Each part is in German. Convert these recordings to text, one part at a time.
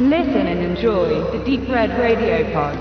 Listen and enjoy the Deep Red Radio Pod.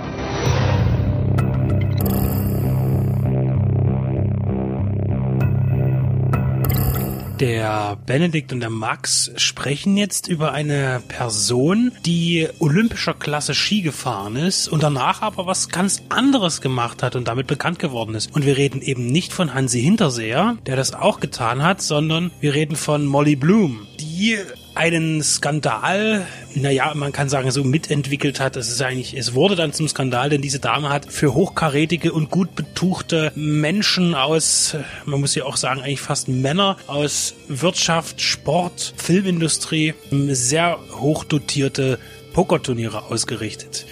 Der Benedikt und der Max sprechen jetzt über eine Person, die olympischer Klasse Ski gefahren ist und danach aber was ganz anderes gemacht hat und damit bekannt geworden ist. Und wir reden eben nicht von Hansi Hinterseher, der das auch getan hat, sondern wir reden von Molly Bloom, die einen Skandal, naja, man kann sagen, so mitentwickelt hat. Es ist eigentlich, es wurde dann zum Skandal, denn diese Dame hat für hochkarätige und gut betuchte Menschen aus, man muss ja auch sagen, eigentlich fast Männer aus Wirtschaft, Sport, Filmindustrie, sehr hochdotierte Pokerturniere ausgerichtet.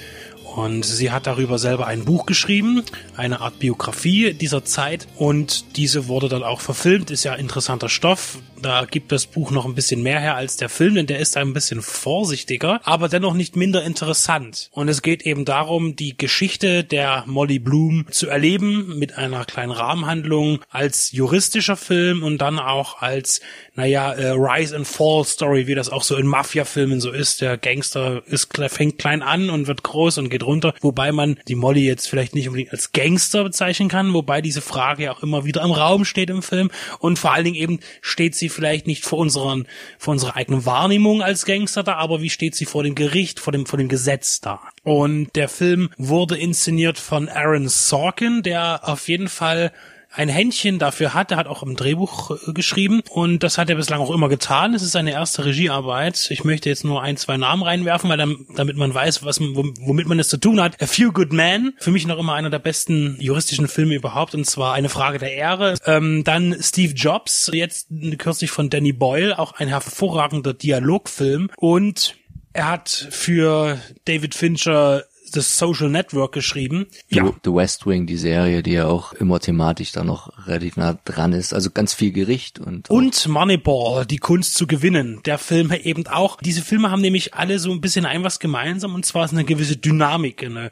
Und sie hat darüber selber ein Buch geschrieben, eine Art Biografie dieser Zeit. Und diese wurde dann auch verfilmt, ist ja interessanter Stoff. Da gibt das Buch noch ein bisschen mehr her als der Film, denn der ist ein bisschen vorsichtiger, aber dennoch nicht minder interessant. Und es geht eben darum, die Geschichte der Molly Bloom zu erleben mit einer kleinen Rahmenhandlung als juristischer Film und dann auch als, naja, äh, Rise and Fall Story, wie das auch so in Mafia-Filmen so ist. Der Gangster ist, fängt klein an und wird groß und geht runter, wobei man die Molly jetzt vielleicht nicht unbedingt als Gangster bezeichnen kann, wobei diese Frage ja auch immer wieder im Raum steht im Film und vor allen Dingen eben steht sie vielleicht nicht vor unseren, vor unserer eigenen Wahrnehmung als Gangster da, aber wie steht sie vor dem Gericht, vor dem, vor dem Gesetz da? Und der Film wurde inszeniert von Aaron Sorkin, der auf jeden Fall ein Händchen dafür hat. Er hat auch im Drehbuch äh, geschrieben und das hat er bislang auch immer getan. Es ist seine erste Regiearbeit. Ich möchte jetzt nur ein, zwei Namen reinwerfen, weil dann, damit man weiß, was, womit man es zu tun hat. A Few Good Men, für mich noch immer einer der besten juristischen Filme überhaupt und zwar eine Frage der Ehre. Ähm, dann Steve Jobs, jetzt kürzlich von Danny Boyle, auch ein hervorragender Dialogfilm und er hat für David Fincher das Social Network geschrieben. Ja. The West Wing, die Serie, die ja auch immer thematisch da noch relativ nah dran ist. Also ganz viel Gericht und. Und Moneyball, die Kunst zu gewinnen. Der Film eben auch. Diese Filme haben nämlich alle so ein bisschen ein was gemeinsam und zwar ist eine gewisse Dynamik, eine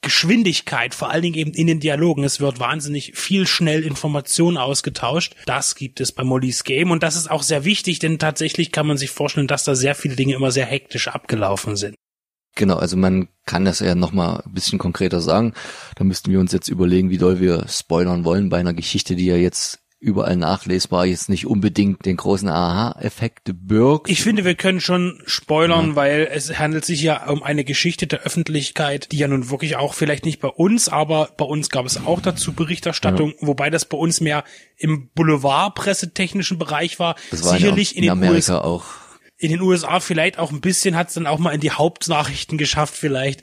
Geschwindigkeit, vor allen Dingen eben in den Dialogen. Es wird wahnsinnig viel schnell Informationen ausgetauscht. Das gibt es bei Molly's Game und das ist auch sehr wichtig, denn tatsächlich kann man sich vorstellen, dass da sehr viele Dinge immer sehr hektisch abgelaufen sind. Genau, also man kann das ja nochmal ein bisschen konkreter sagen. Da müssten wir uns jetzt überlegen, wie doll wir spoilern wollen bei einer Geschichte, die ja jetzt überall nachlesbar jetzt nicht unbedingt den großen Aha-Effekt birgt. Ich finde, wir können schon spoilern, ja. weil es handelt sich ja um eine Geschichte der Öffentlichkeit, die ja nun wirklich auch vielleicht nicht bei uns, aber bei uns gab es auch dazu Berichterstattung, ja. wobei das bei uns mehr im Boulevard-pressetechnischen Bereich war. Das war Sicherlich in, in, in Amerika USA auch in den USA vielleicht auch ein bisschen hat es dann auch mal in die Hauptnachrichten geschafft vielleicht.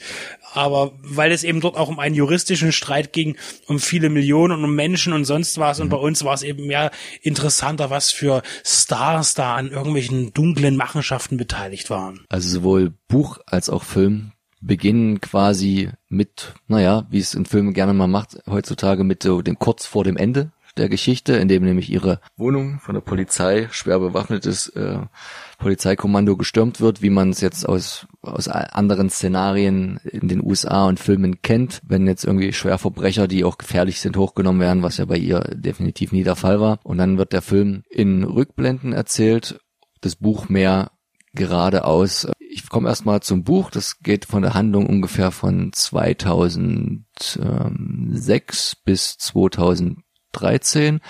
Aber weil es eben dort auch um einen juristischen Streit ging, um viele Millionen und um Menschen und sonst was. Und bei uns war es eben mehr interessanter, was für Stars da an irgendwelchen dunklen Machenschaften beteiligt waren. Also sowohl Buch als auch Film beginnen quasi mit, naja, wie es in Filmen gerne mal macht, heutzutage mit so dem kurz vor dem Ende der Geschichte, in dem nämlich ihre Wohnung von der Polizei schwer bewaffnetes äh, Polizeikommando gestürmt wird, wie man es jetzt aus, aus anderen Szenarien in den USA und Filmen kennt, wenn jetzt irgendwie Schwerverbrecher, die auch gefährlich sind, hochgenommen werden, was ja bei ihr definitiv nie der Fall war. Und dann wird der Film in Rückblenden erzählt, das Buch mehr geradeaus. Ich komme erstmal zum Buch. Das geht von der Handlung ungefähr von 2006 bis 2013.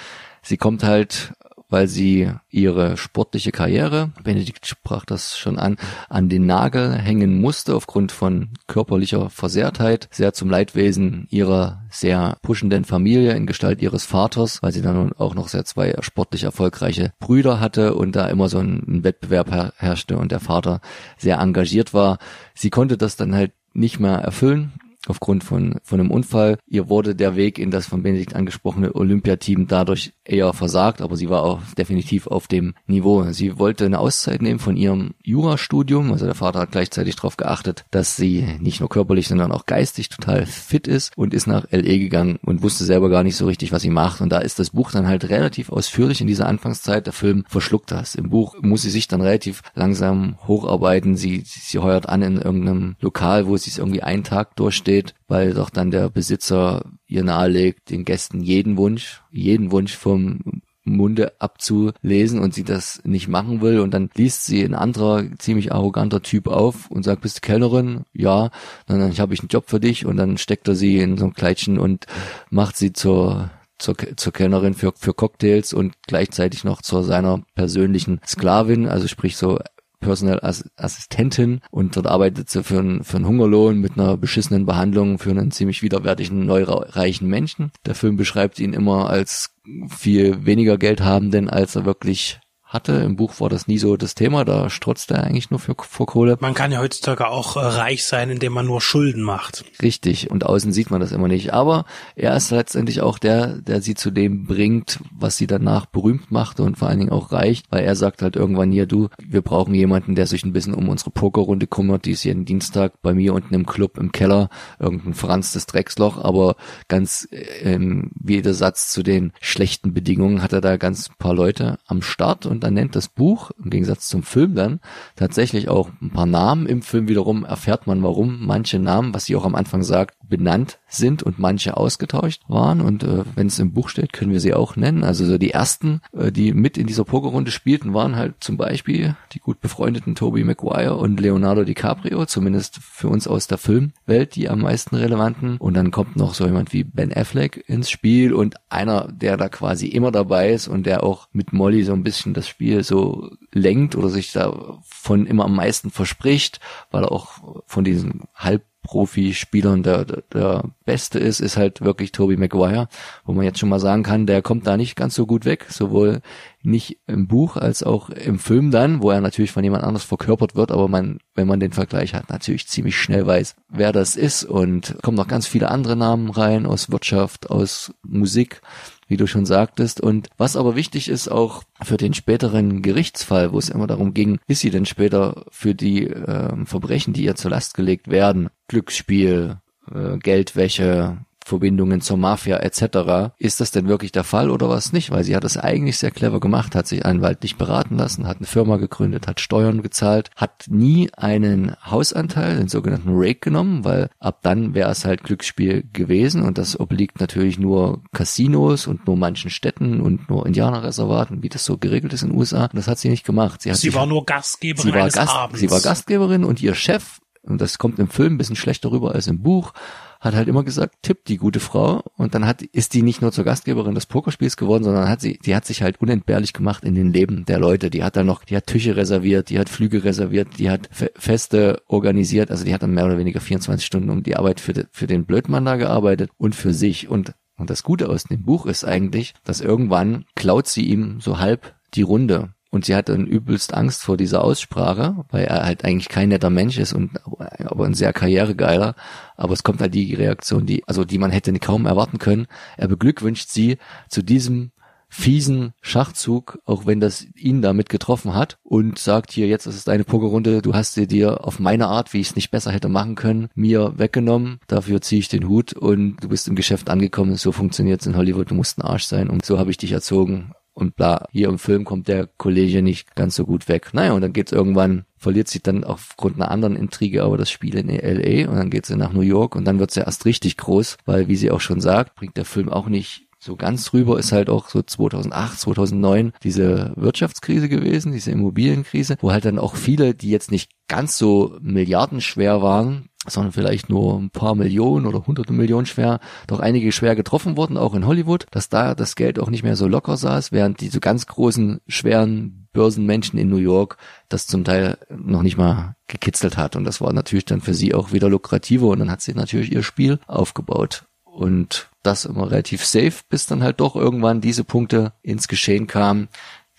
Sie kommt halt weil sie ihre sportliche Karriere, Benedikt sprach das schon an, an den Nagel hängen musste aufgrund von körperlicher Versehrtheit, sehr zum Leidwesen ihrer sehr pushenden Familie in Gestalt ihres Vaters, weil sie dann auch noch sehr zwei sportlich erfolgreiche Brüder hatte und da immer so ein Wettbewerb herrschte und der Vater sehr engagiert war. Sie konnte das dann halt nicht mehr erfüllen aufgrund von, von einem Unfall. Ihr wurde der Weg in das von Benedikt angesprochene Olympiateam dadurch eher versagt, aber sie war auch definitiv auf dem Niveau. Sie wollte eine Auszeit nehmen von ihrem Jurastudium. Also der Vater hat gleichzeitig darauf geachtet, dass sie nicht nur körperlich, sondern auch geistig total fit ist und ist nach LE gegangen und wusste selber gar nicht so richtig, was sie macht. Und da ist das Buch dann halt relativ ausführlich in dieser Anfangszeit. Der Film verschluckt das. Im Buch muss sie sich dann relativ langsam hocharbeiten. Sie, sie heuert an in irgendeinem Lokal, wo sie es irgendwie einen Tag durchsteht, weil doch dann der Besitzer ihr nahelegt, den Gästen jeden Wunsch, jeden Wunsch vom Munde abzulesen und sie das nicht machen will und dann liest sie ein anderer ziemlich arroganter Typ auf und sagt, bist du Kellnerin? Ja. Und dann habe ich einen Job für dich und dann steckt er sie in so ein Kleidchen und macht sie zur zur, zur Kellnerin für, für Cocktails und gleichzeitig noch zu seiner persönlichen Sklavin, also sprich so Personal Assistentin und dort arbeitet sie für einen, für einen Hungerlohn mit einer beschissenen Behandlung für einen ziemlich widerwärtigen, neureichen Menschen. Der Film beschreibt ihn immer als viel weniger Geld haben, denn als er wirklich hatte. Im Buch war das nie so das Thema, da strotzt er eigentlich nur für, vor Kohle. Man kann ja heutzutage auch äh, reich sein, indem man nur Schulden macht. Richtig, und außen sieht man das immer nicht. Aber er ist letztendlich auch der, der sie zu dem bringt, was sie danach berühmt machte und vor allen Dingen auch reich, weil er sagt halt irgendwann hier, du, wir brauchen jemanden, der sich ein bisschen um unsere Pokerrunde kümmert, die ist jeden Dienstag bei mir unten im Club im Keller, irgendein verranztes Drecksloch, aber ganz ähm, wie jeder Satz zu den schlechten Bedingungen hat er da ganz paar Leute am Start und dann nennt das Buch, im Gegensatz zum Film dann, tatsächlich auch ein paar Namen. Im Film wiederum erfährt man, warum manche Namen, was sie auch am Anfang sagt, benannt sind und manche ausgetauscht waren. Und äh, wenn es im Buch steht, können wir sie auch nennen. Also so die ersten, äh, die mit in dieser Pokerrunde spielten, waren halt zum Beispiel die gut befreundeten Toby Maguire und Leonardo DiCaprio, zumindest für uns aus der Filmwelt die am meisten relevanten. Und dann kommt noch so jemand wie Ben Affleck ins Spiel und einer, der da quasi immer dabei ist und der auch mit Molly so ein bisschen das Spiel so lenkt oder sich da von immer am meisten verspricht, weil er auch von diesen halb Profispielern der, der, der Beste ist, ist halt wirklich Toby Maguire, wo man jetzt schon mal sagen kann, der kommt da nicht ganz so gut weg, sowohl nicht im Buch als auch im Film dann, wo er natürlich von jemand anders verkörpert wird, aber man, wenn man den Vergleich hat, natürlich ziemlich schnell weiß, wer das ist und kommen noch ganz viele andere Namen rein aus Wirtschaft, aus Musik wie du schon sagtest. Und was aber wichtig ist auch für den späteren Gerichtsfall, wo es immer darum ging, ist sie denn später für die äh, Verbrechen, die ihr zur Last gelegt werden, Glücksspiel, äh, Geldwäsche, Verbindungen zur Mafia etc. Ist das denn wirklich der Fall oder was nicht? Weil sie hat das eigentlich sehr clever gemacht, hat sich anwaltlich beraten lassen, hat eine Firma gegründet, hat Steuern gezahlt, hat nie einen Hausanteil, den sogenannten Rake genommen, weil ab dann wäre es halt Glücksspiel gewesen und das obliegt natürlich nur Casinos und nur manchen Städten und nur Indianerreservaten, wie das so geregelt ist in den USA. Und das hat sie nicht gemacht. Sie, sie war nur Gastgeberin sie war Gast, Abends. Sie war Gastgeberin und ihr Chef und das kommt im Film ein bisschen schlechter rüber als im Buch, hat halt immer gesagt, tipp die gute Frau. Und dann hat, ist die nicht nur zur Gastgeberin des Pokerspiels geworden, sondern hat sie, die hat sich halt unentbehrlich gemacht in den Leben der Leute. Die hat dann noch, die hat Tische reserviert, die hat Flüge reserviert, die hat Fe Feste organisiert. Also die hat dann mehr oder weniger 24 Stunden um die Arbeit für, de, für den Blödmann da gearbeitet und für sich. Und, und das Gute aus dem Buch ist eigentlich, dass irgendwann klaut sie ihm so halb die Runde. Und sie hat dann übelst Angst vor dieser Aussprache, weil er halt eigentlich kein netter Mensch ist und aber ein sehr karrieregeiler. Aber es kommt halt die Reaktion, die, also die man hätte kaum erwarten können. Er beglückwünscht sie zu diesem fiesen Schachzug, auch wenn das ihn damit getroffen hat und sagt hier, jetzt ist es deine Pokerrunde, du hast sie dir auf meine Art, wie ich es nicht besser hätte machen können, mir weggenommen, dafür ziehe ich den Hut und du bist im Geschäft angekommen, so funktioniert es in Hollywood, du musst ein Arsch sein. Und so habe ich dich erzogen und bla. Hier im Film kommt der Kollege nicht ganz so gut weg. Naja, und dann geht's irgendwann, verliert sich dann aufgrund einer anderen Intrige aber das Spiel in L.A. und dann geht sie nach New York und dann wird's ja erst richtig groß, weil wie sie auch schon sagt, bringt der Film auch nicht so ganz drüber ist halt auch so 2008, 2009 diese Wirtschaftskrise gewesen, diese Immobilienkrise, wo halt dann auch viele, die jetzt nicht ganz so milliardenschwer waren, sondern vielleicht nur ein paar Millionen oder hunderte Millionen schwer, doch einige schwer getroffen wurden, auch in Hollywood, dass da das Geld auch nicht mehr so locker saß, während diese ganz großen, schweren Börsenmenschen in New York das zum Teil noch nicht mal gekitzelt hat. Und das war natürlich dann für sie auch wieder lukrativer und dann hat sie natürlich ihr Spiel aufgebaut. Und das immer relativ safe, bis dann halt doch irgendwann diese Punkte ins Geschehen kamen,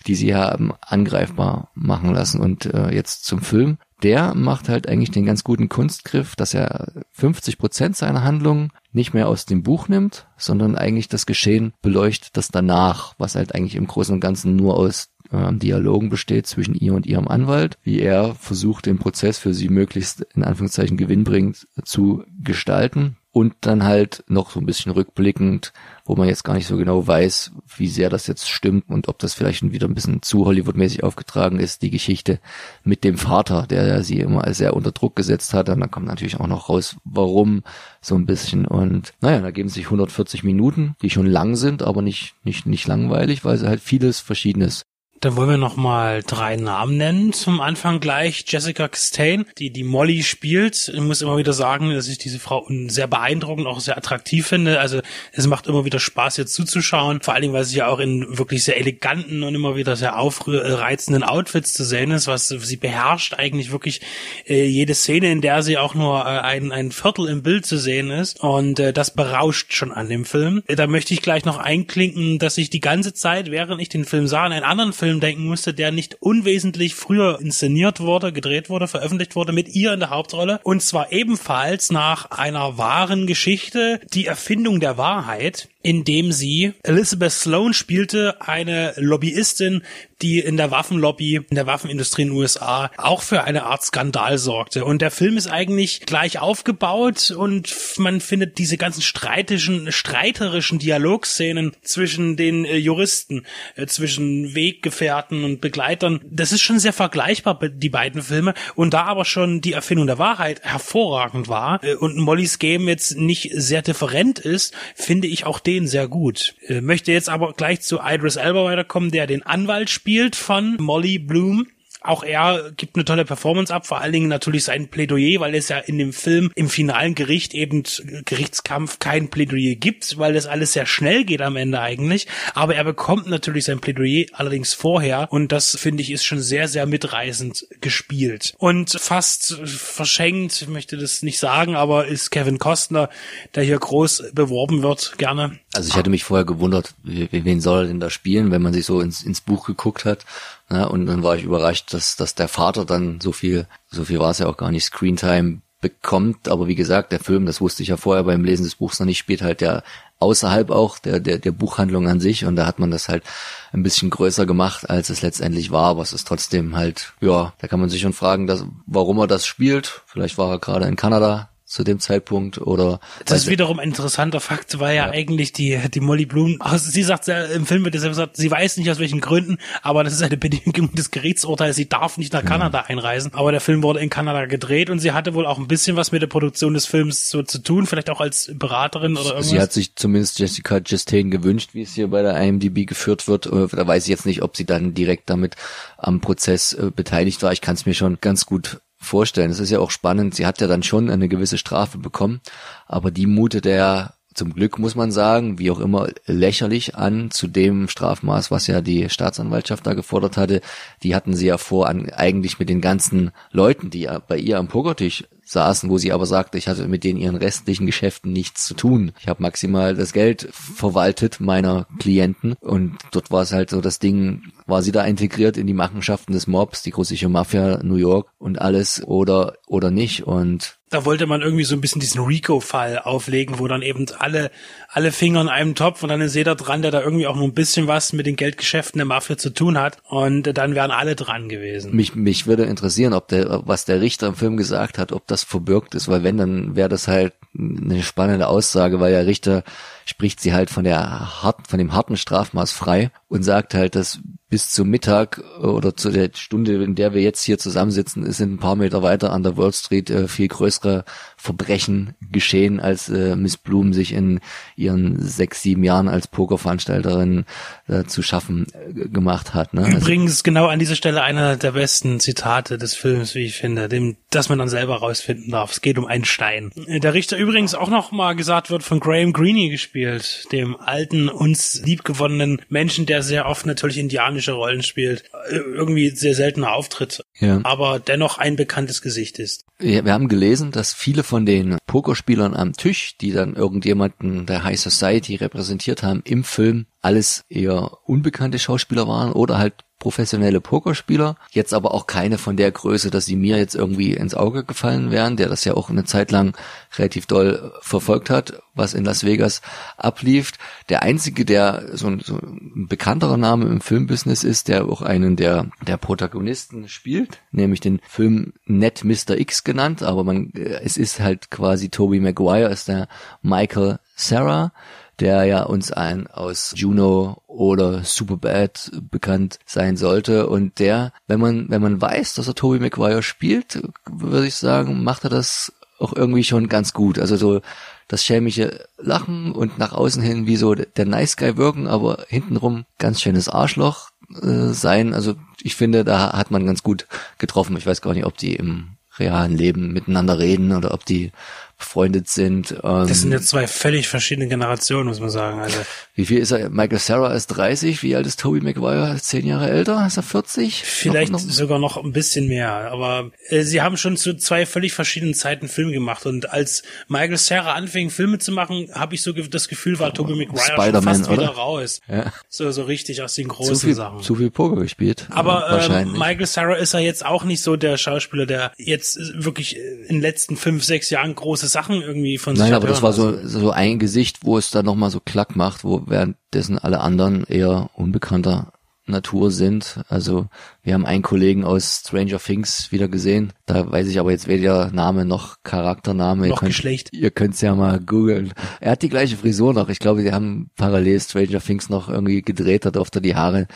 die sie haben angreifbar machen lassen. Und äh, jetzt zum Film der macht halt eigentlich den ganz guten Kunstgriff, dass er 50 Prozent seiner Handlungen nicht mehr aus dem Buch nimmt, sondern eigentlich das Geschehen beleuchtet, das danach, was halt eigentlich im Großen und Ganzen nur aus äh, Dialogen besteht zwischen ihr und ihrem Anwalt, wie er versucht, den Prozess für sie möglichst in Anführungszeichen gewinnbringend zu gestalten und dann halt noch so ein bisschen rückblickend, wo man jetzt gar nicht so genau weiß, wie sehr das jetzt stimmt und ob das vielleicht wieder ein bisschen zu Hollywood-mäßig aufgetragen ist, die Geschichte mit dem Vater, der sie immer sehr unter Druck gesetzt hat. Und dann kommt natürlich auch noch raus, warum so ein bisschen. Und naja, da geben sich 140 Minuten, die schon lang sind, aber nicht, nicht, nicht langweilig, weil sie halt vieles Verschiedenes dann wollen wir noch mal drei Namen nennen. Zum Anfang gleich Jessica Chastain, die die Molly spielt. Ich muss immer wieder sagen, dass ich diese Frau sehr beeindruckend, auch sehr attraktiv finde. Also es macht immer wieder Spaß, jetzt zuzuschauen. Vor allen Dingen, weil sie ja auch in wirklich sehr eleganten und immer wieder sehr aufreizenden Outfits zu sehen ist, was sie beherrscht eigentlich wirklich äh, jede Szene, in der sie auch nur äh, ein, ein Viertel im Bild zu sehen ist. Und äh, das berauscht schon an dem Film. Da möchte ich gleich noch einklinken, dass ich die ganze Zeit, während ich den Film sah, in einen anderen Film Film denken musste, der nicht unwesentlich früher inszeniert wurde, gedreht wurde, veröffentlicht wurde, mit ihr in der Hauptrolle. Und zwar ebenfalls nach einer wahren Geschichte, die Erfindung der Wahrheit in dem sie Elizabeth Sloan spielte, eine Lobbyistin, die in der Waffenlobby, in der Waffenindustrie in den USA auch für eine Art Skandal sorgte. Und der Film ist eigentlich gleich aufgebaut und man findet diese ganzen streitischen, streiterischen Dialogszenen zwischen den äh, Juristen, äh, zwischen Weggefährten und Begleitern. Das ist schon sehr vergleichbar, die beiden Filme. Und da aber schon die Erfindung der Wahrheit hervorragend war äh, und Mollys Game jetzt nicht sehr different ist, finde ich auch den Szenen sehr gut. Äh, möchte jetzt aber gleich zu Idris Elba weiterkommen, der den Anwalt spielt von Molly Bloom auch er gibt eine tolle Performance ab, vor allen Dingen natürlich sein Plädoyer, weil es ja in dem Film im finalen Gericht eben Gerichtskampf kein Plädoyer gibt, weil das alles sehr schnell geht am Ende eigentlich. Aber er bekommt natürlich sein Plädoyer allerdings vorher und das finde ich ist schon sehr, sehr mitreißend gespielt. Und fast verschenkt, ich möchte das nicht sagen, aber ist Kevin Costner, der hier groß beworben wird, gerne. Also ich hatte mich vorher gewundert, wen soll er denn da spielen, wenn man sich so ins, ins Buch geguckt hat. Ja, und dann war ich überrascht, dass, dass der Vater dann so viel, so viel war es ja auch gar nicht, Screentime bekommt. Aber wie gesagt, der Film, das wusste ich ja vorher beim Lesen des Buchs noch nicht, spielt halt ja außerhalb auch der, der, der Buchhandlung an sich. Und da hat man das halt ein bisschen größer gemacht, als es letztendlich war. Aber es ist trotzdem halt, ja, da kann man sich schon fragen, dass, warum er das spielt. Vielleicht war er gerade in Kanada zu dem Zeitpunkt oder das ist wiederum ein interessanter Fakt, weil ja, ja, eigentlich die die Molly Bloom, also sie sagt im Film wird es ja gesagt, sie weiß nicht aus welchen Gründen, aber das ist eine Bedingung des Gerichtsurteils, sie darf nicht nach Kanada mhm. einreisen, aber der Film wurde in Kanada gedreht und sie hatte wohl auch ein bisschen was mit der Produktion des Films so zu tun, vielleicht auch als Beraterin oder irgendwas. Sie hat sich zumindest Jessica Chastain gewünscht, wie es hier bei der IMDb geführt wird, äh, da weiß ich jetzt nicht, ob sie dann direkt damit am Prozess äh, beteiligt war. Ich kann es mir schon ganz gut vorstellen. Es ist ja auch spannend. Sie hat ja dann schon eine gewisse Strafe bekommen, aber die mutet er zum Glück muss man sagen, wie auch immer lächerlich an zu dem Strafmaß, was ja die Staatsanwaltschaft da gefordert hatte. Die hatten sie ja vor, an, eigentlich mit den ganzen Leuten, die bei ihr am Pokertisch saßen, wo sie aber sagte, ich hatte mit denen ihren restlichen Geschäften nichts zu tun. Ich habe maximal das Geld verwaltet meiner Klienten und dort war es halt so das Ding, war sie da integriert in die Machenschaften des Mobs, die russische Mafia, New York und alles oder oder nicht und da wollte man irgendwie so ein bisschen diesen Rico-Fall auflegen, wo dann eben alle, alle Finger in einem Topf und dann ist jeder dran, der da irgendwie auch nur ein bisschen was mit den Geldgeschäften der Mafia zu tun hat und dann wären alle dran gewesen. Mich, mich würde interessieren, ob der, was der Richter im Film gesagt hat, ob das verbirgt ist, weil wenn, dann wäre das halt eine spannende Aussage, weil der Richter spricht sie halt von der hart, von dem harten Strafmaß frei und sagt halt, dass bis zum Mittag oder zu der Stunde, in der wir jetzt hier zusammensitzen, sind ein paar Meter weiter an der Wall Street äh, viel größere Verbrechen geschehen, als äh, Miss Bloom sich in ihren sechs, sieben Jahren als Pokerveranstalterin äh, zu schaffen äh, gemacht hat. Ne? Also Übrigens also, genau an dieser Stelle einer der besten Zitate des Films, wie ich finde, dem, dass man dann selber rausfinden darf. Es geht um einen Stein. Der Richter übrigens auch noch mal gesagt wird von Graham Greene gespielt, dem alten, uns liebgewonnenen Menschen, der sehr oft natürlich Indianer amerikanische Rollen spielt, äh, irgendwie sehr seltener auftritt, ja. aber dennoch ein bekanntes Gesicht ist. Ja, wir haben gelesen, dass viele von den Pokerspielern am Tisch, die dann irgendjemanden der High Society repräsentiert haben, im Film alles eher unbekannte Schauspieler waren oder halt professionelle Pokerspieler, jetzt aber auch keine von der Größe, dass sie mir jetzt irgendwie ins Auge gefallen wären, der das ja auch eine Zeit lang relativ doll verfolgt hat, was in Las Vegas ablief. Der einzige, der so ein, so ein bekannterer Name im Filmbusiness ist, der auch einen der, der Protagonisten spielt, nämlich den Film Net Mr. X genannt, aber man, es ist halt quasi Toby Maguire, ist der Michael Sarah, der ja uns ein aus Juno oder Superbad bekannt sein sollte. Und der, wenn man, wenn man weiß, dass er Toby Maguire spielt, würde ich sagen, macht er das auch irgendwie schon ganz gut. Also so das schämische Lachen und nach außen hin wie so der Nice Guy wirken, aber hintenrum ganz schönes Arschloch äh, sein. Also ich finde, da hat man ganz gut getroffen. Ich weiß gar nicht, ob die im realen Leben miteinander reden oder ob die befreundet sind. Ähm, das sind ja zwei völlig verschiedene Generationen, muss man sagen. Also wie viel ist er? Michael Sarah ist 30. Wie alt ist Toby Maguire? Zehn Jahre älter? Ist er 40? Vielleicht noch, noch? sogar noch ein bisschen mehr. Aber äh, sie haben schon zu zwei völlig verschiedenen Zeiten Filme gemacht. Und als Michael Sarah anfing, Filme zu machen, habe ich so das Gefühl, war Toby Maguire schon fast oder? wieder raus. Ja. So, so richtig aus den großen zu viel, Sachen. Zu viel Poker gespielt. Aber ähm, Michael Sarah ist er jetzt auch nicht so der Schauspieler, der jetzt wirklich in den letzten fünf, sechs Jahren große Sachen irgendwie von sich Nein, aber das war so, so ein Gesicht, wo es dann nochmal so klack macht, wo währenddessen alle anderen eher unbekannter Natur sind. Also wir haben einen Kollegen aus Stranger Things wieder gesehen. Da weiß ich aber jetzt weder Name noch Charaktername. Noch ihr könnt, Geschlecht. Ihr könnt's ja mal googeln. Er hat die gleiche Frisur noch. Ich glaube, sie haben parallel Stranger Things noch irgendwie gedreht. Da durfte er die Haare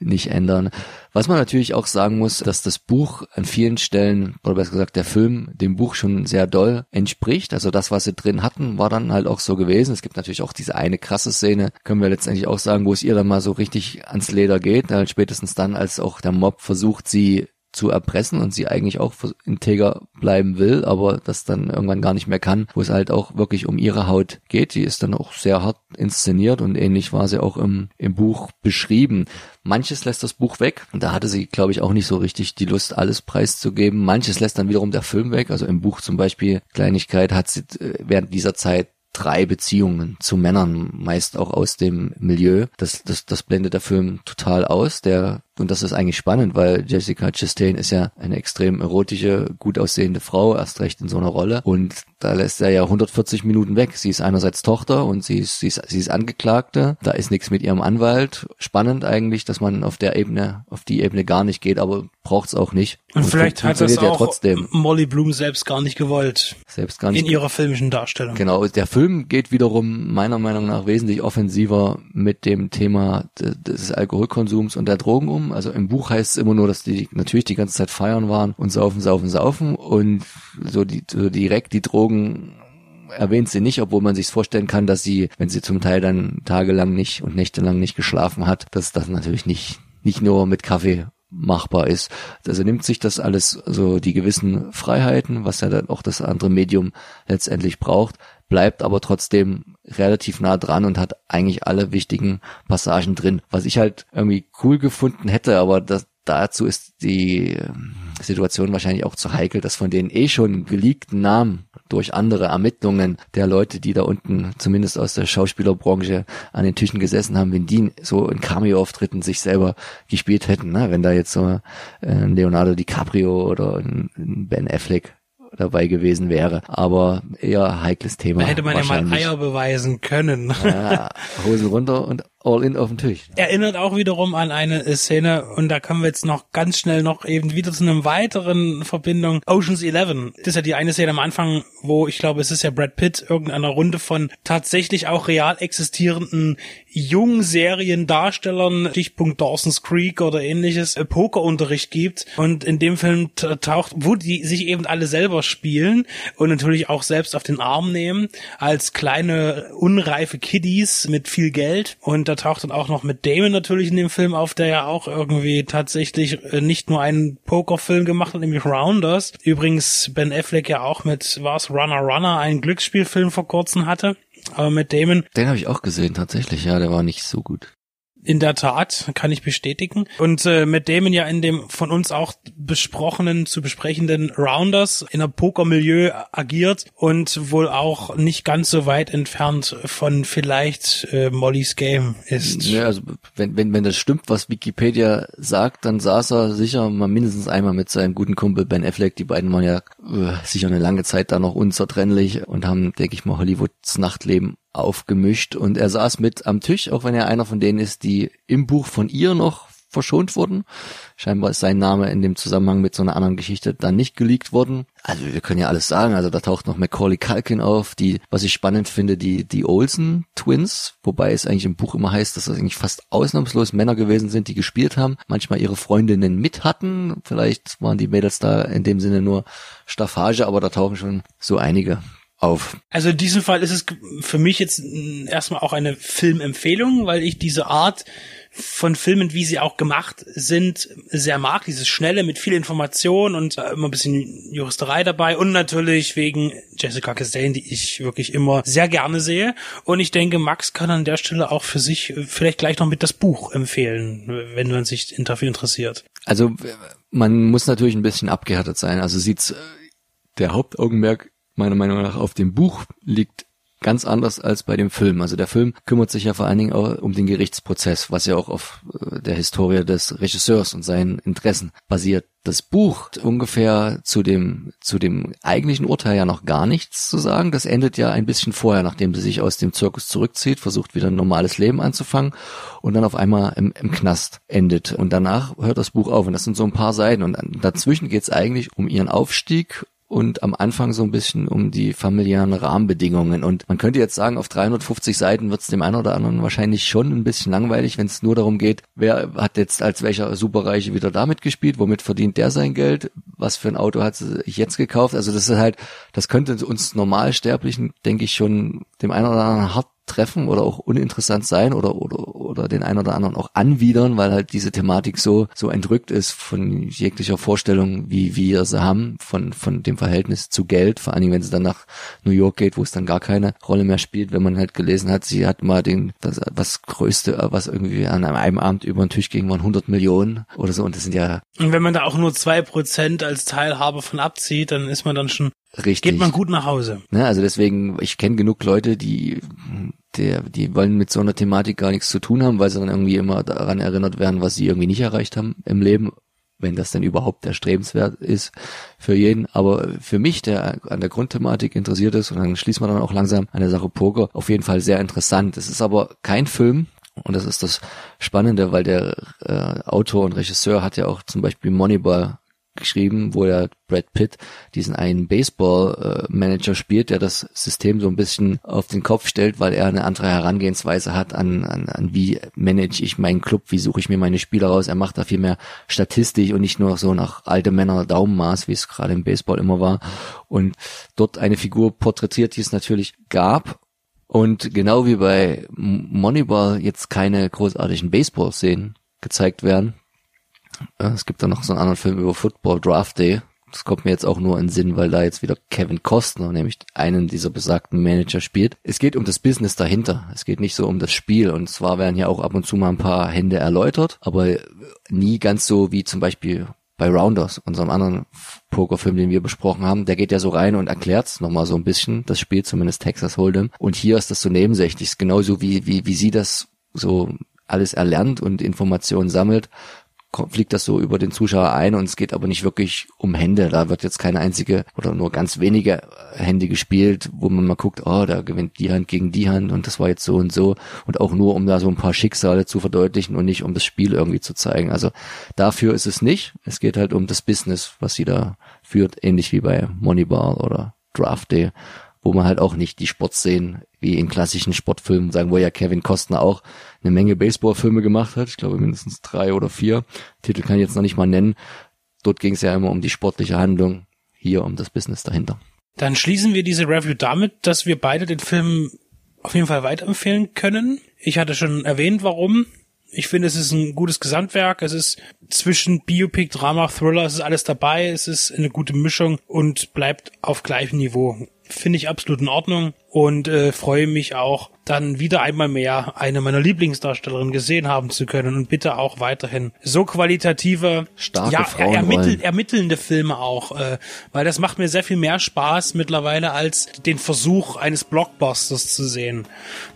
nicht ändern. Was man natürlich auch sagen muss, dass das Buch an vielen Stellen, oder besser gesagt der Film, dem Buch schon sehr doll entspricht. Also das, was sie drin hatten, war dann halt auch so gewesen. Es gibt natürlich auch diese eine krasse Szene, können wir letztendlich auch sagen, wo es ihr dann mal so richtig ans Leder geht. Halt spätestens dann, als auch der Mob versucht, sie zu erpressen und sie eigentlich auch integer bleiben will, aber das dann irgendwann gar nicht mehr kann, wo es halt auch wirklich um ihre Haut geht. Die ist dann auch sehr hart inszeniert und ähnlich war sie auch im, im Buch beschrieben. Manches lässt das Buch weg. Und da hatte sie, glaube ich, auch nicht so richtig die Lust, alles preiszugeben. Manches lässt dann wiederum der Film weg. Also im Buch zum Beispiel Kleinigkeit hat sie äh, während dieser Zeit drei Beziehungen zu Männern, meist auch aus dem Milieu. Das, das, das blendet der Film total aus. Der und das ist eigentlich spannend, weil Jessica Chastain ist ja eine extrem erotische, gut aussehende Frau, erst recht in so einer Rolle. Und da lässt er ja 140 Minuten weg. Sie ist einerseits Tochter und sie ist, sie ist, sie ist Angeklagte. Da ist nichts mit ihrem Anwalt. Spannend eigentlich, dass man auf der Ebene, auf die Ebene gar nicht geht, aber braucht's auch nicht. Und, und vielleicht hat das auch trotzdem. Molly Bloom selbst gar nicht gewollt. Selbst gar nicht. In ihrer filmischen Darstellung. Genau. Der Film geht wiederum meiner Meinung nach wesentlich offensiver mit dem Thema des Alkoholkonsums und der Drogen um also im Buch heißt es immer nur, dass die natürlich die ganze Zeit feiern waren und saufen, saufen, saufen. Und so, die, so direkt die Drogen erwähnt sie nicht, obwohl man sich vorstellen kann, dass sie, wenn sie zum Teil dann tagelang nicht und nächtelang nicht geschlafen hat, dass das natürlich nicht, nicht nur mit Kaffee machbar ist. Also nimmt sich das alles so die gewissen Freiheiten, was ja dann auch das andere Medium letztendlich braucht, bleibt aber trotzdem relativ nah dran und hat eigentlich alle wichtigen Passagen drin. Was ich halt irgendwie cool gefunden hätte, aber das, dazu ist die ähm, Situation wahrscheinlich auch zu heikel, dass von den eh schon geleakten Namen durch andere Ermittlungen der Leute, die da unten zumindest aus der Schauspielerbranche an den Tischen gesessen haben, wenn die so in Cameo-Auftritten sich selber gespielt hätten, ne? wenn da jetzt so ein Leonardo DiCaprio oder ein Ben Affleck dabei gewesen wäre. Aber eher heikles Thema. Da hätte man ja mal Eier beweisen können. Ja, Hosen runter und all in auf den Tisch. Erinnert auch wiederum an eine Szene und da kommen wir jetzt noch ganz schnell noch eben wieder zu einem weiteren Verbindung. Oceans 11. Das ist ja die eine Szene am Anfang, wo ich glaube, es ist ja Brad Pitt irgendeiner Runde von tatsächlich auch real existierenden Jungseriendarstellern, Stichpunkt Dawson's Creek oder ähnliches, äh, Pokerunterricht gibt und in dem Film taucht, wo die sich eben alle selber spielen und natürlich auch selbst auf den Arm nehmen als kleine unreife Kiddies mit viel Geld und da taucht dann auch noch mit Damon natürlich in dem Film auf, der ja auch irgendwie tatsächlich äh, nicht nur einen Pokerfilm gemacht hat, nämlich Rounders. Übrigens Ben Affleck ja auch mit was Runner Runner einen Glücksspielfilm vor kurzem hatte. Aber mit Damon. Den habe ich auch gesehen, tatsächlich, ja, der war nicht so gut. In der Tat, kann ich bestätigen. Und äh, Matt Damon ja in dem von uns auch besprochenen, zu besprechenden Rounders in einem Pokermilieu agiert und wohl auch nicht ganz so weit entfernt von vielleicht äh, Molly's Game ist. Ja, also wenn, wenn, wenn das stimmt, was Wikipedia sagt, dann saß er sicher mal mindestens einmal mit seinem guten Kumpel Ben Affleck. Die beiden waren ja äh, sicher eine lange Zeit da noch unzertrennlich und haben, denke ich mal, Hollywoods Nachtleben aufgemischt und er saß mit am Tisch, auch wenn er einer von denen ist, die im Buch von ihr noch verschont wurden. Scheinbar ist sein Name in dem Zusammenhang mit so einer anderen Geschichte dann nicht geleakt worden. Also wir können ja alles sagen. Also da taucht noch Macaulay Culkin auf, die, was ich spannend finde, die, die Olsen Twins, wobei es eigentlich im Buch immer heißt, dass das eigentlich fast ausnahmslos Männer gewesen sind, die gespielt haben, manchmal ihre Freundinnen mit hatten. Vielleicht waren die Mädels da in dem Sinne nur Staffage, aber da tauchen schon so einige auf. Also in diesem Fall ist es für mich jetzt erstmal auch eine Filmempfehlung, weil ich diese Art von Filmen, wie sie auch gemacht sind, sehr mag. Dieses Schnelle mit viel Information und äh, immer ein bisschen Juristerei dabei und natürlich wegen Jessica Chastain, die ich wirklich immer sehr gerne sehe. Und ich denke, Max kann an der Stelle auch für sich äh, vielleicht gleich noch mit das Buch empfehlen, wenn man sich dafür interessiert. Also man muss natürlich ein bisschen abgehärtet sein. Also sieht's äh, der Hauptaugenmerk meiner Meinung nach auf dem Buch liegt ganz anders als bei dem Film. Also der Film kümmert sich ja vor allen Dingen auch um den Gerichtsprozess, was ja auch auf äh, der Historie des Regisseurs und seinen Interessen basiert. Das Buch ungefähr zu dem, zu dem eigentlichen Urteil ja noch gar nichts zu sagen. Das endet ja ein bisschen vorher, nachdem sie sich aus dem Zirkus zurückzieht, versucht wieder ein normales Leben anzufangen und dann auf einmal im, im Knast endet. Und danach hört das Buch auf und das sind so ein paar Seiten und dazwischen geht es eigentlich um ihren Aufstieg und am Anfang so ein bisschen um die familiären Rahmenbedingungen. Und man könnte jetzt sagen, auf 350 Seiten wird es dem einen oder anderen wahrscheinlich schon ein bisschen langweilig, wenn es nur darum geht, wer hat jetzt als welcher Superreiche wieder damit gespielt, womit verdient der sein Geld, was für ein Auto hat sich jetzt gekauft. Also das ist halt, das könnte uns Normalsterblichen, denke ich, schon dem einen oder anderen hart treffen oder auch uninteressant sein oder, oder, oder den einen oder anderen auch anwidern, weil halt diese Thematik so, so entrückt ist von jeglicher Vorstellung, wie wir sie haben, von, von dem Verhältnis zu Geld, vor allen Dingen, wenn sie dann nach New York geht, wo es dann gar keine Rolle mehr spielt, wenn man halt gelesen hat, sie hat mal den, das, was größte, was irgendwie an einem Abend über den Tisch ging, waren 100 Millionen oder so und das sind ja. Und wenn man da auch nur zwei Prozent als Teilhabe von abzieht, dann ist man dann schon Richtig. Geht man gut nach Hause. Ne, also deswegen, ich kenne genug Leute, die, der, die wollen mit so einer Thematik gar nichts zu tun haben, weil sie dann irgendwie immer daran erinnert werden, was sie irgendwie nicht erreicht haben im Leben, wenn das denn überhaupt erstrebenswert ist für jeden. Aber für mich, der an der Grundthematik interessiert ist, und dann schließt man dann auch langsam an der Sache Poker, auf jeden Fall sehr interessant. Es ist aber kein Film, und das ist das Spannende, weil der äh, Autor und Regisseur hat ja auch zum Beispiel Moneyball geschrieben, wo er Brad Pitt diesen einen Baseball-Manager spielt, der das System so ein bisschen auf den Kopf stellt, weil er eine andere Herangehensweise hat an, an, an wie manage ich meinen Club, wie suche ich mir meine Spieler raus. Er macht da viel mehr Statistik und nicht nur so nach alte Männer Daumenmaß, wie es gerade im Baseball immer war. Und dort eine Figur porträtiert, die es natürlich gab und genau wie bei Moneyball jetzt keine großartigen Baseball-Szenen gezeigt werden, es gibt da noch so einen anderen Film über Football Draft Day. Das kommt mir jetzt auch nur in Sinn, weil da jetzt wieder Kevin Costner, nämlich einen dieser besagten Manager spielt. Es geht um das Business dahinter. Es geht nicht so um das Spiel. Und zwar werden ja auch ab und zu mal ein paar Hände erläutert, aber nie ganz so wie zum Beispiel bei Rounders, unserem anderen Pokerfilm, den wir besprochen haben, der geht ja so rein und erklärt's nochmal so ein bisschen, das Spiel, zumindest Texas Hold'em. Und hier ist das so nebensächlich, genauso wie, wie, wie sie das so alles erlernt und Informationen sammelt, fliegt das so über den Zuschauer ein und es geht aber nicht wirklich um Hände. Da wird jetzt keine einzige oder nur ganz wenige Hände gespielt, wo man mal guckt, oh, da gewinnt die Hand gegen die Hand und das war jetzt so und so und auch nur um da so ein paar Schicksale zu verdeutlichen und nicht um das Spiel irgendwie zu zeigen. Also dafür ist es nicht. Es geht halt um das Business, was sie da führt, ähnlich wie bei Moneyball oder Draft Day wo man halt auch nicht die Sportszenen wie in klassischen Sportfilmen, sagen wo ja Kevin Costner auch eine Menge Baseballfilme gemacht hat. Ich glaube mindestens drei oder vier. Titel kann ich jetzt noch nicht mal nennen. Dort ging es ja immer um die sportliche Handlung, hier um das Business dahinter. Dann schließen wir diese Review damit, dass wir beide den Film auf jeden Fall weiterempfehlen können. Ich hatte schon erwähnt, warum. Ich finde, es ist ein gutes Gesamtwerk. Es ist zwischen Biopic, Drama, Thriller, es ist alles dabei. Es ist eine gute Mischung und bleibt auf gleichem Niveau. Finde ich absolut in Ordnung und äh, freue mich auch, dann wieder einmal mehr eine meiner Lieblingsdarstellerinnen gesehen haben zu können und bitte auch weiterhin so qualitative, Starke ja, ermittel, ermittelnde Filme auch, äh, weil das macht mir sehr viel mehr Spaß mittlerweile als den Versuch eines Blockbusters zu sehen.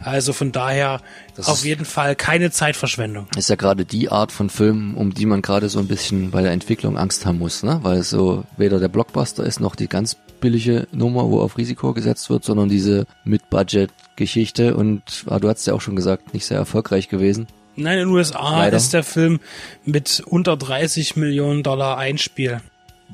Also von daher Das auf jeden Fall keine Zeitverschwendung. ist ja gerade die Art von Film, um die man gerade so ein bisschen bei der Entwicklung Angst haben muss, ne? Weil es so weder der Blockbuster ist noch die ganz billige Nummer, wo auf Risiko gesetzt wird, sondern diese Mid-Budget-Geschichte und ah, du hast ja auch schon gesagt, nicht sehr erfolgreich gewesen. Nein, in den USA Leider. ist der Film mit unter 30 Millionen Dollar Einspiel.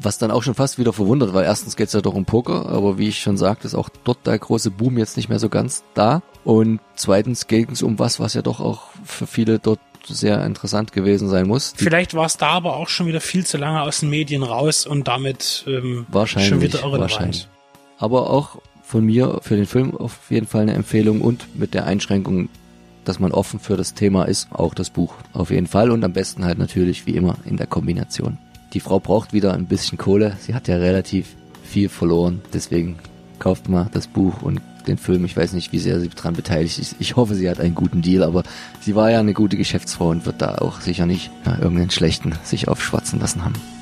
Was dann auch schon fast wieder verwundert, weil erstens geht's ja doch um Poker, aber wie ich schon sagte, ist auch dort der große Boom jetzt nicht mehr so ganz da. Und zweitens ging es um was, was ja doch auch für viele dort sehr interessant gewesen sein muss. Vielleicht war es da aber auch schon wieder viel zu lange aus den Medien raus und damit ähm, Wahrscheinlich, schon wieder irrelevant. wahrscheinlich. Aber auch von mir für den Film auf jeden Fall eine Empfehlung und mit der Einschränkung, dass man offen für das Thema ist, auch das Buch auf jeden Fall und am besten halt natürlich wie immer in der Kombination. Die Frau braucht wieder ein bisschen Kohle, sie hat ja relativ viel verloren, deswegen kauft mal das Buch und den Film. Ich weiß nicht, wie sehr sie daran beteiligt ist. Ich hoffe, sie hat einen guten Deal, aber sie war ja eine gute Geschäftsfrau und wird da auch sicher nicht ja, irgendeinen schlechten sich aufschwatzen lassen haben.